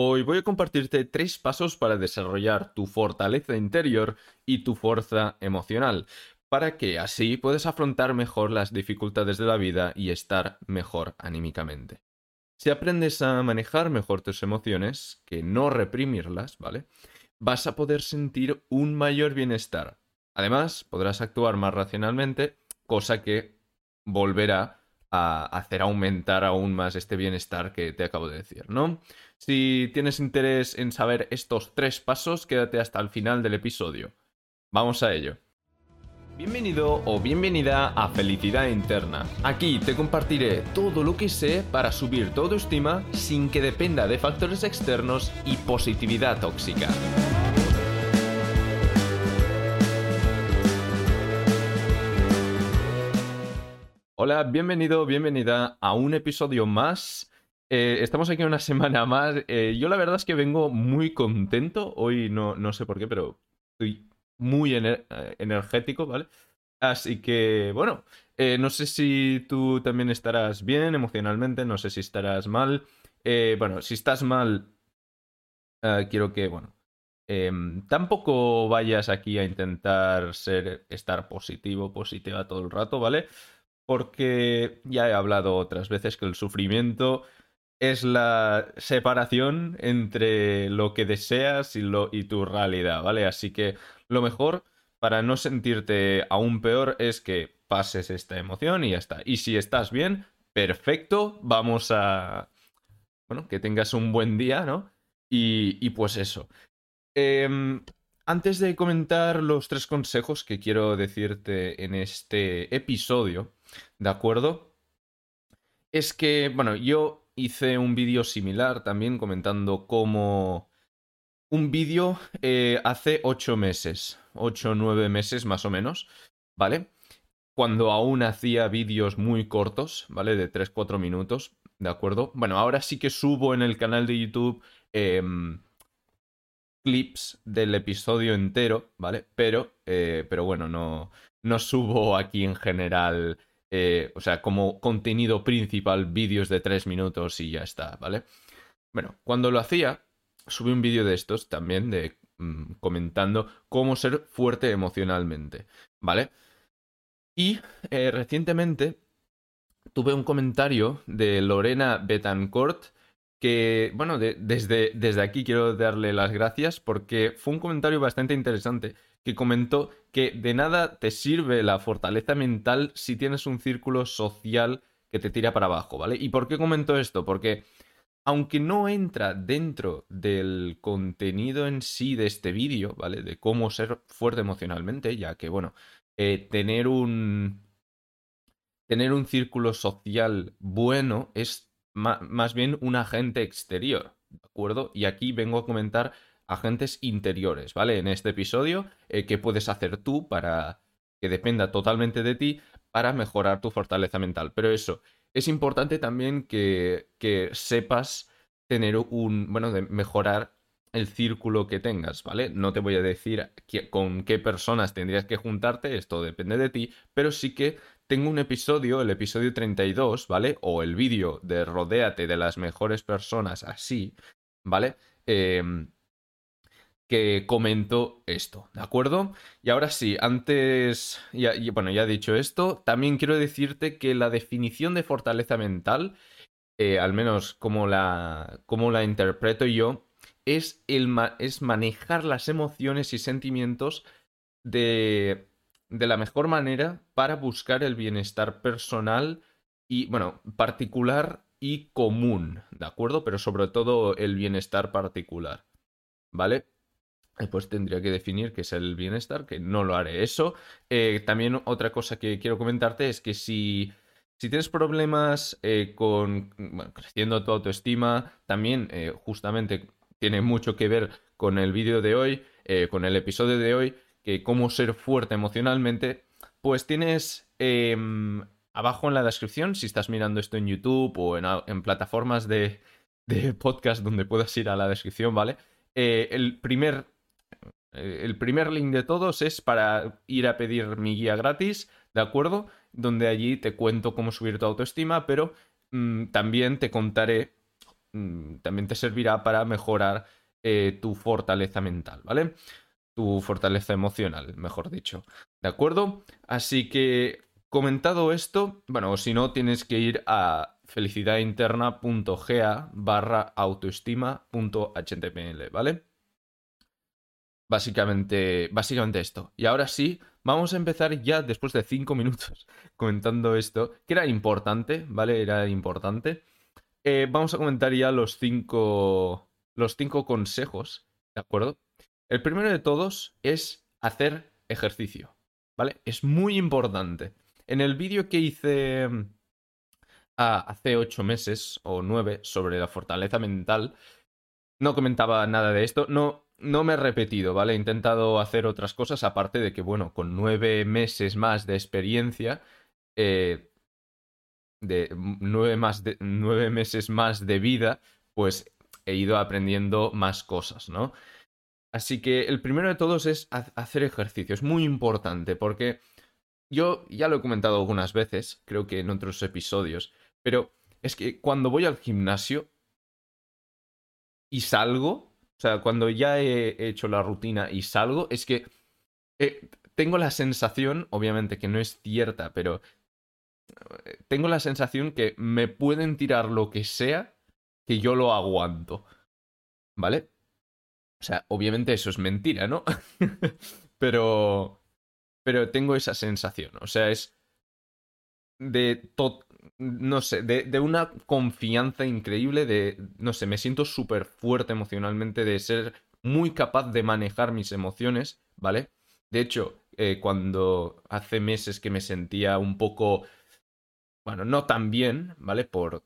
Hoy voy a compartirte tres pasos para desarrollar tu fortaleza interior y tu fuerza emocional, para que así puedas afrontar mejor las dificultades de la vida y estar mejor anímicamente. Si aprendes a manejar mejor tus emociones, que no reprimirlas, ¿vale? Vas a poder sentir un mayor bienestar. Además, podrás actuar más racionalmente, cosa que volverá a hacer aumentar aún más este bienestar que te acabo de decir, ¿no? Si tienes interés en saber estos tres pasos, quédate hasta el final del episodio. Vamos a ello. Bienvenido o bienvenida a Felicidad Interna. Aquí te compartiré todo lo que sé para subir tu autoestima sin que dependa de factores externos y positividad tóxica. Hola, bienvenido, bienvenida a un episodio más. Eh, estamos aquí una semana más. Eh, yo la verdad es que vengo muy contento. Hoy no, no sé por qué, pero estoy muy eh, energético, ¿vale? Así que, bueno, no sé si tú también estarás bien emocionalmente, no sé si estarás mal. bueno, si estás mal, quiero que, bueno, em, tampoco vayas aquí a intentar ser, estar positivo, positiva todo el rato, ¿vale? porque ya he hablado otras veces que el sufrimiento es la separación entre lo que deseas y, lo, y tu realidad, ¿vale? Así que lo mejor para no sentirte aún peor es que pases esta emoción y ya está. Y si estás bien, perfecto, vamos a... Bueno, que tengas un buen día, ¿no? Y, y pues eso. Eh, antes de comentar los tres consejos que quiero decirte en este episodio, ¿de acuerdo? Es que, bueno, yo hice un vídeo similar también comentando cómo... Un vídeo eh, hace ocho meses, ocho o nueve meses más o menos, ¿vale? Cuando aún hacía vídeos muy cortos, ¿vale? De 3-4 minutos, ¿de acuerdo? Bueno, ahora sí que subo en el canal de YouTube... Eh, clips del episodio entero, ¿vale? Pero, eh, pero bueno, no, no subo aquí en general, eh, o sea, como contenido principal vídeos de tres minutos y ya está, ¿vale? Bueno, cuando lo hacía, subí un vídeo de estos también, de mm, comentando cómo ser fuerte emocionalmente, ¿vale? Y eh, recientemente tuve un comentario de Lorena Betancourt que, bueno, desde, desde aquí quiero darle las gracias porque fue un comentario bastante interesante que comentó que de nada te sirve la fortaleza mental si tienes un círculo social que te tira para abajo, ¿vale? ¿Y por qué comentó esto? Porque aunque no entra dentro del contenido en sí de este vídeo, ¿vale? De cómo ser fuerte emocionalmente, ya que, bueno, eh, tener un... Tener un círculo social bueno es más bien un agente exterior, ¿de acuerdo? Y aquí vengo a comentar agentes interiores, ¿vale? En este episodio, eh, ¿qué puedes hacer tú para que dependa totalmente de ti para mejorar tu fortaleza mental? Pero eso, es importante también que, que sepas tener un, bueno, de mejorar el círculo que tengas, ¿vale? No te voy a decir con qué personas tendrías que juntarte, esto depende de ti, pero sí que tengo un episodio, el episodio 32, ¿vale? O el vídeo de Rodéate de las mejores personas así, ¿vale? Em, que comento esto, ¿de acuerdo? Y ahora sí, antes, ya, bueno, ya dicho esto, también quiero decirte que la definición de fortaleza mental, eh, al menos como la, como la interpreto yo, es, el es manejar las emociones y sentimientos de, de la mejor manera para buscar el bienestar personal y, bueno, particular y común, ¿de acuerdo? Pero sobre todo el bienestar particular, ¿vale? Pues tendría que definir qué es el bienestar, que no lo haré eso. Eh, también otra cosa que quiero comentarte es que si, si tienes problemas eh, con creciendo tu autoestima, también eh, justamente tiene mucho que ver con el vídeo de hoy, con el episodio de hoy, cómo ser fuerte emocionalmente, pues tienes em, abajo en la descripción, si estás mirando esto en YouTube o en, plataformas de, podcast donde puedas ir a la descripción, ¿vale? Eh, el primer eh, el primer link de todos es para ir a pedir mi guía gratis, ¿de acuerdo? Donde allí te cuento cómo subir tu autoestima, pero mm, también te contaré mm, también te servirá para mejorar eh, tu fortaleza mental, ¿vale? Tu fortaleza emocional, mejor dicho. ¿De acuerdo? Así que, comentado esto, bueno, si no, tienes que ir a felicidadinterna.ga barra autoestima.html, ¿vale? Básicamente, básicamente esto. Y ahora sí, vamos a empezar ya después de cinco minutos comentando esto, que era importante, ¿vale? Era importante. Eh, vamos a comentar ya los cinco, los cinco consejos, ¿de acuerdo? El primero de todos es hacer ejercicio, ¿vale? Es muy importante. En el vídeo que hice ah, hace ocho meses o nueve sobre la fortaleza mental, no comentaba nada de esto. No, no me he repetido, ¿vale? He intentado hacer otras cosas, aparte de que, bueno, con nueve meses más de experiencia, eh, de nueve, más de nueve meses más de vida, pues he ido aprendiendo más cosas, ¿no? Así que el primero de todos es hacer ejercicio. Es muy importante porque yo ya lo he comentado algunas veces, creo que en otros episodios, pero es que cuando voy al gimnasio y salgo, o sea, cuando ya he hecho la rutina y salgo, es que eh, tengo la sensación, obviamente que no es cierta, pero eh, tengo la sensación que me pueden tirar lo que sea, que yo lo aguanto. ¿Vale? O sea, obviamente eso es mentira, ¿no? pero. Pero tengo esa sensación. O sea, es. De no sé, de, una confianza increíble, de, no sé, me siento súper fuerte emocionalmente, de ser muy capaz de manejar mis emociones, ¿vale? De hecho, eh, cuando hace meses que me sentía un poco, bueno, no tan bien, ¿vale? Por,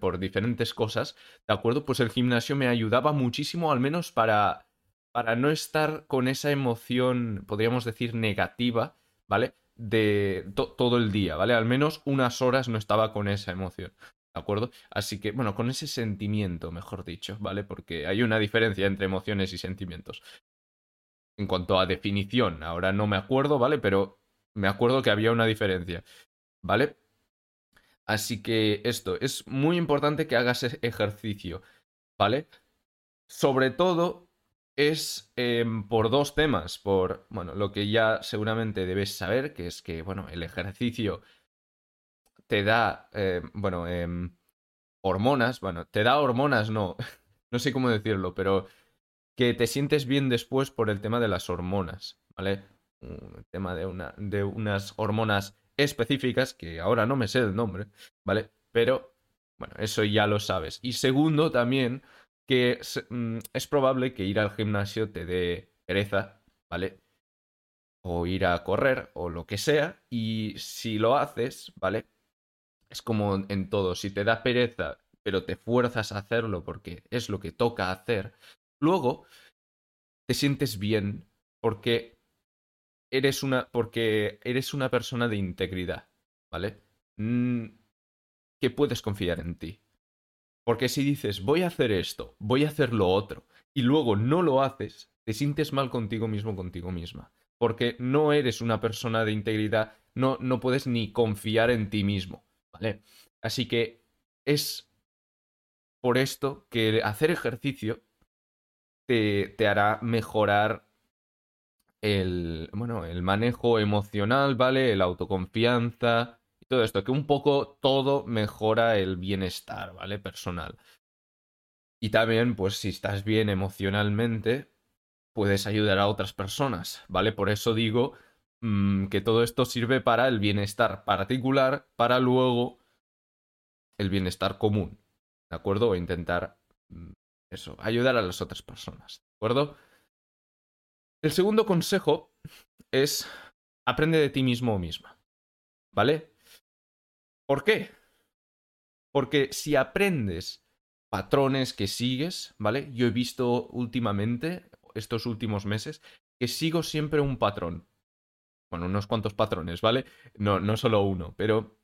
por diferentes cosas, ¿de acuerdo? Pues el gimnasio me ayudaba muchísimo, al menos para, para no estar con esa emoción, podríamos decir, negativa, ¿vale? de todo el día, ¿vale? Al menos unas horas no estaba con esa emoción. ¿De acuerdo? Así que, bueno, con ese sentimiento, mejor dicho, ¿vale? Porque hay una diferencia entre emociones y sentimientos. En cuanto a definición, ahora no me acuerdo, ¿vale? Pero me acuerdo que había una diferencia, ¿vale? Así que esto, es muy importante que hagas ejercicio, ¿vale? Sobre todo es em, por dos temas. Por, bueno, lo que ya seguramente debes saber, que es que, bueno, el ejercicio te da, eh, bueno, em, hormonas, bueno, te da hormonas, no, no sé cómo decirlo, pero que te sientes bien después por el tema de las hormonas, ¿vale? El tema de, una, de unas hormonas específicas, que ahora no me sé el nombre, ¿vale? Pero, bueno, eso ya lo sabes. Y segundo, también que mm, es, probable que ir al gimnasio te dé pereza, ¿vale? O ir a correr o lo que sea. Y si lo haces, ¿vale? Es como en todo, si te da pereza, pero te fuerzas a hacerlo porque es lo que toca hacer, luego te sientes bien porque eres una, porque eres una persona de integridad, ¿vale? Mm, que puedes confiar en ti. Porque si dices, voy a hacer esto, voy a hacer lo otro, y luego no lo haces, te sientes mal contigo mismo, contigo misma. Porque no eres una persona de integridad, no, no puedes ni confiar en ti mismo, ¿vale? Así que es por esto que hacer ejercicio te, te hará mejorar el, bueno, el manejo emocional, ¿vale? La autoconfianza, todo esto, que un poco todo mejora el bienestar, ¿vale? Personal. Y también, pues si estás bien emocionalmente, puedes ayudar a otras personas, ¿vale? Por eso digo mm, que todo esto sirve para el bienestar particular, para luego el bienestar común, ¿de acuerdo? O intentar mm, eso, ayudar a las otras personas, ¿de acuerdo? El segundo consejo es aprende de ti mismo o misma, ¿vale? ¿Por qué? Porque si aprendes patrones que sigues, ¿vale? Yo he visto últimamente, estos últimos meses, que sigo siempre un patrón. Bueno, unos cuantos patrones, ¿vale? No, no solo uno, pero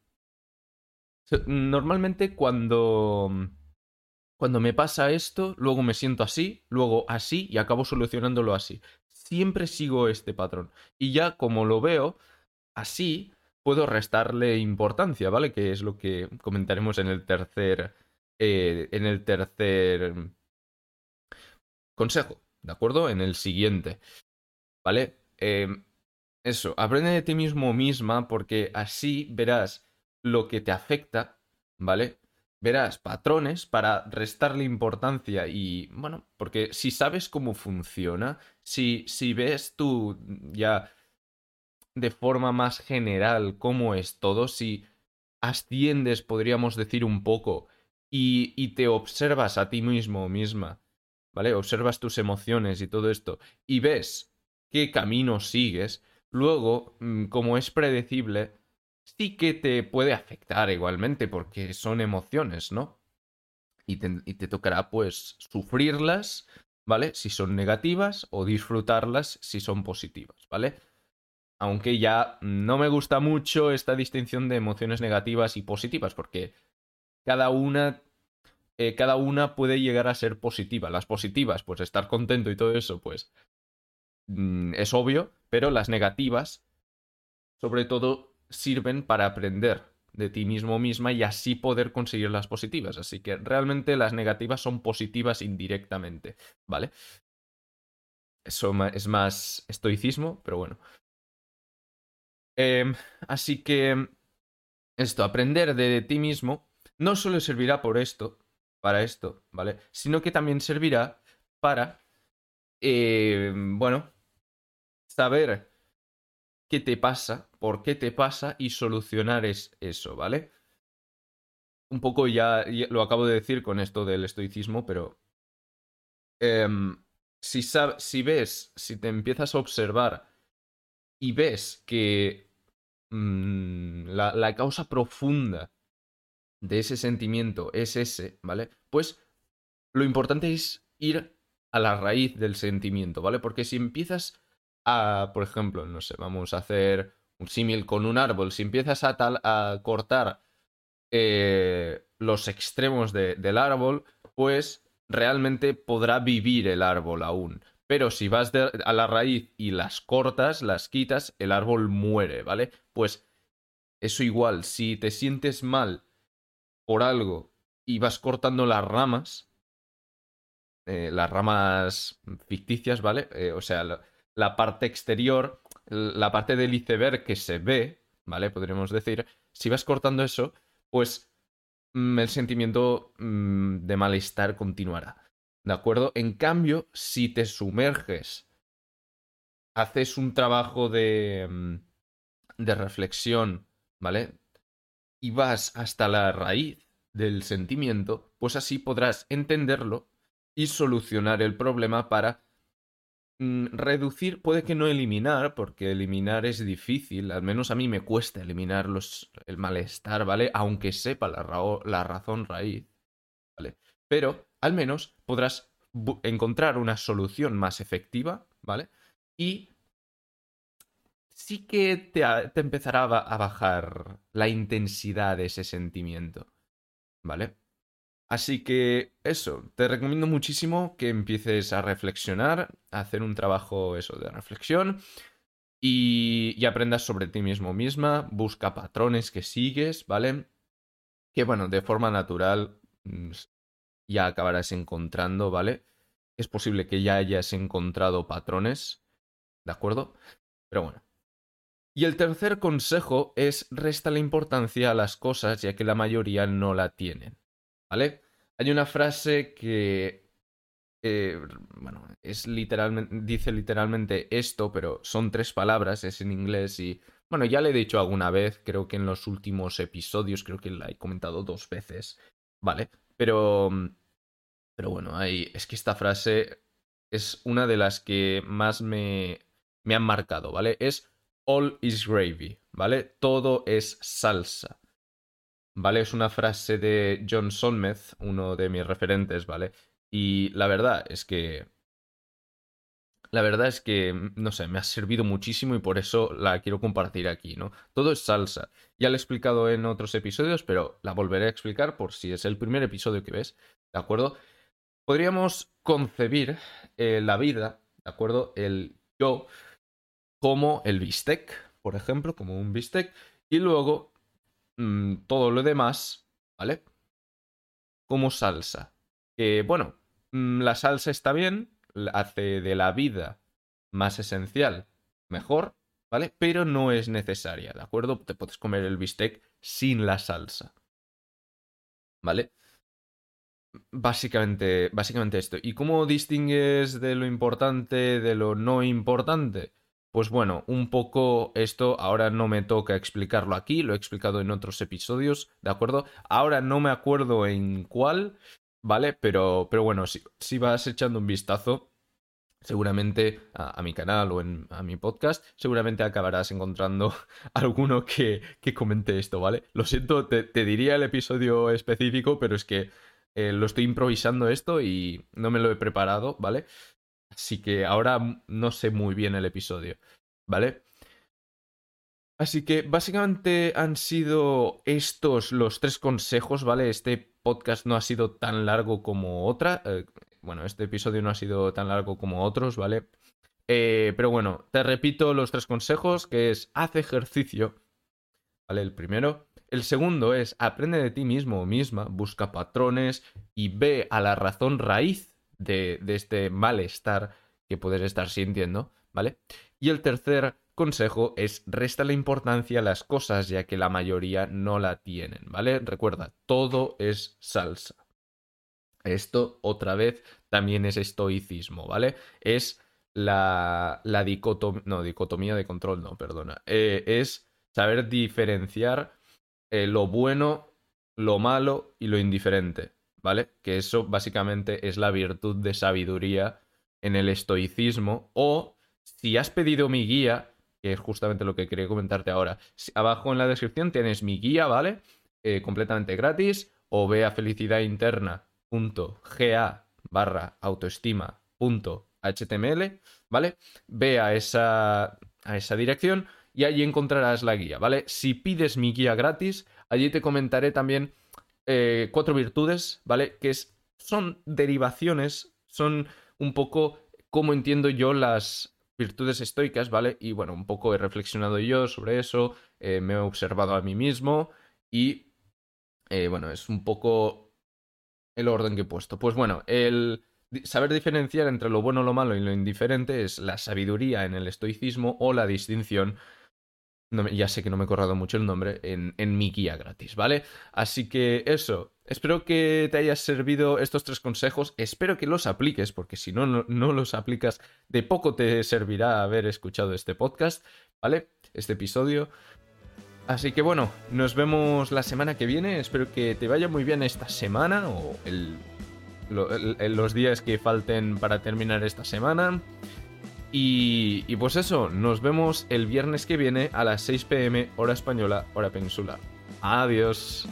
normalmente cuando cuando me pasa esto, luego me siento así, luego así y acabo solucionándolo así. Siempre sigo este patrón. Y ya como lo veo así, puedo restarle importancia, ¿vale? Que es lo que comentaremos en el tercer, eh, en el tercer consejo, ¿de acuerdo? En el siguiente, ¿vale? Em, eso, aprende de ti mismo misma porque así verás lo que te afecta, ¿vale? Verás patrones para restarle importancia y, bueno, porque si sabes cómo funciona, si, si ves tú ya de forma más general cómo es todo, si asciendes, podríamos decir un poco, y, y te observas a ti mismo misma, ¿vale? Observas tus emociones y todo esto, y ves qué camino sigues, luego, mm, como es predecible, sí que te puede afectar igualmente, porque son emociones, ¿no? Y te, y te tocará, pues, sufrirlas, ¿vale? Si son negativas, o disfrutarlas si son positivas, ¿vale? aunque ya no me gusta mucho esta distinción de emociones negativas y positivas, porque cada una, eh, cada una puede llegar a ser positiva. Las positivas, pues estar contento y todo eso, pues mm, es obvio, pero las negativas, sobre todo, sirven para aprender de ti mismo misma y así poder conseguir las positivas. Así que realmente las negativas son positivas indirectamente, ¿vale? Eso es más estoicismo, pero bueno. Em, así que esto, aprender de ti mismo, no solo servirá por esto, para esto, ¿vale? Sino que también servirá para, em, bueno, saber qué te pasa, por qué te pasa y solucionar es eso, ¿vale? Un poco ya, lo acabo de decir con esto del estoicismo, pero em, si, si ves, si te empiezas a observar y ves que mm, la, causa profunda de ese sentimiento es ese, ¿vale? Pues lo importante es ir a la raíz del sentimiento, ¿vale? Porque si empiezas a, por ejemplo, no sé, vamos a hacer un símil con un árbol, si empiezas a, tal, a cortar eh, los extremos del árbol, pues realmente podrá vivir el árbol aún. Pero si vas a la raíz y las cortas, las quitas, el árbol muere, ¿vale? Pues eso igual, si te sientes mal por algo y vas cortando las ramas, eh, las ramas ficticias, ¿vale? Eh, o sea, la, parte exterior, la parte del iceberg que se ve, ¿vale? Podríamos decir, si vas cortando eso, pues mm, el sentimiento mm, de malestar continuará. ¿De acuerdo? En cambio, si te sumerges, haces un trabajo de, mm, de reflexión, ¿vale? Y vas hasta la raíz del sentimiento, pues así podrás entenderlo y solucionar el problema para reducir, puede que no eliminar, porque eliminar es difícil, al menos a mí me cuesta eliminar los, el malestar, ¿vale? Aunque sepa la, la razón raíz, ¿vale? Pero al menos podrás encontrar una solución más efectiva, ¿vale? Y sí que te, empezará a bajar la intensidad de ese sentimiento, ¿vale? Así que eso, te recomiendo muchísimo que empieces a reflexionar, a hacer un trabajo eso de reflexión y, aprendas sobre ti mismo misma, busca patrones que sigues, ¿vale? Que bueno, de forma natural mm, ya acabarás encontrando, ¿vale? Es posible que ya hayas encontrado patrones, ¿de acuerdo? Pero bueno. Y el tercer consejo es resta la importancia a las cosas ya que la mayoría no la tienen, ¿vale? Hay una frase que, eh, bueno, es literalmente, dice literalmente esto, pero son tres palabras, es en inglés y, bueno, ya le he dicho alguna vez, creo que en los últimos episodios, creo que la he comentado dos veces, ¿vale? Pero pero bueno, es que esta frase es una de las que más me, me han marcado, ¿vale? Es all is gravy, ¿vale? Todo es salsa. ¿Vale? Es una frase de John Sonmez, uno de mis referentes, ¿vale? Y la verdad es que... La verdad es que, no sé, me ha servido muchísimo y por eso la quiero compartir aquí, ¿no? Todo es salsa. Ya lo he explicado en otros episodios, pero la volveré a explicar por si es el primer episodio que ves, ¿de acuerdo? podríamos concebir eh, la vida, ¿de acuerdo? El yo como el bistec, por ejemplo, como un bistec, y luego mm, todo lo demás, ¿vale? como salsa. Que bueno, mm, la salsa está bien, hace de la vida más esencial mejor, ¿vale? Pero no es necesaria, ¿de acuerdo? Te puedes comer el bistec sin la salsa. ¿Vale? Básicamente, básicamente esto. ¿Y cómo distingues de lo importante de lo no importante? Pues bueno, un poco esto ahora no me toca explicarlo aquí, lo he explicado en otros episodios, ¿de acuerdo? Ahora no me acuerdo en cuál, ¿vale? Pero, pero bueno, si, vas echando un vistazo, seguramente a, mi canal o en, a mi podcast, seguramente acabarás encontrando alguno que, que comente esto, ¿vale? Lo siento, te, diría el episodio específico, pero es que eh, lo estoy improvisando esto y no me lo he preparado, ¿vale? Así que ahora no sé muy bien el episodio, ¿vale? Así que básicamente han sido estos los tres consejos, ¿vale? Este podcast no ha sido tan largo como otra. Eh, bueno, este episodio no ha sido tan largo como otros, ¿vale? Eh, pero bueno, te repito los tres consejos, que es haz ejercicio, ¿vale? El primero. El segundo es aprende de ti mismo o misma, busca patrones y ve a la razón raíz de, este malestar que puedes estar sintiendo, ¿vale? Y el tercer consejo es resta la importancia a las cosas ya que la mayoría no la tienen, ¿vale? Recuerda, todo es salsa. Esto otra vez también es estoicismo, ¿vale? Es la, la dicotomía, de control, no, perdona. Eh, es saber diferenciar eh, lo bueno, lo malo y lo indiferente. ¿Vale? Que eso básicamente es la virtud de sabiduría en el estoicismo. O si has pedido mi guía, que es justamente lo que quería comentarte ahora, abajo en la descripción tienes mi guía, ¿vale? Eh, completamente gratis. O ve a felicidainterna.ga barra autoestima.html, ¿vale? Ve a esa, a esa dirección y allí encontrarás la guía, ¿vale? Si pides mi guía gratis, allí te comentaré también eh, cuatro virtudes, ¿vale? Que es, son derivaciones, son un poco cómo entiendo yo las virtudes estoicas, ¿vale? Y bueno, un poco he reflexionado yo sobre eso, eh, me he observado a mí mismo y, eh, bueno, es un poco el orden que he puesto. Pues bueno, el saber diferenciar entre lo bueno, lo malo y lo indiferente es la sabiduría en el estoicismo o la distinción ya sé que no me he corrado mucho el nombre, en, en, mi guía gratis, ¿vale? Así que eso, espero que te hayas servido estos tres consejos, espero que los apliques, porque si no, no, los aplicas, de poco te servirá haber escuchado este podcast, ¿vale? Este episodio. Así que bueno, nos vemos la semana que viene, espero que te vaya muy bien esta semana o los días que falten para terminar esta semana. Y, pues eso, nos vemos el viernes que viene a las 6 pm hora española, hora peninsular. Adiós.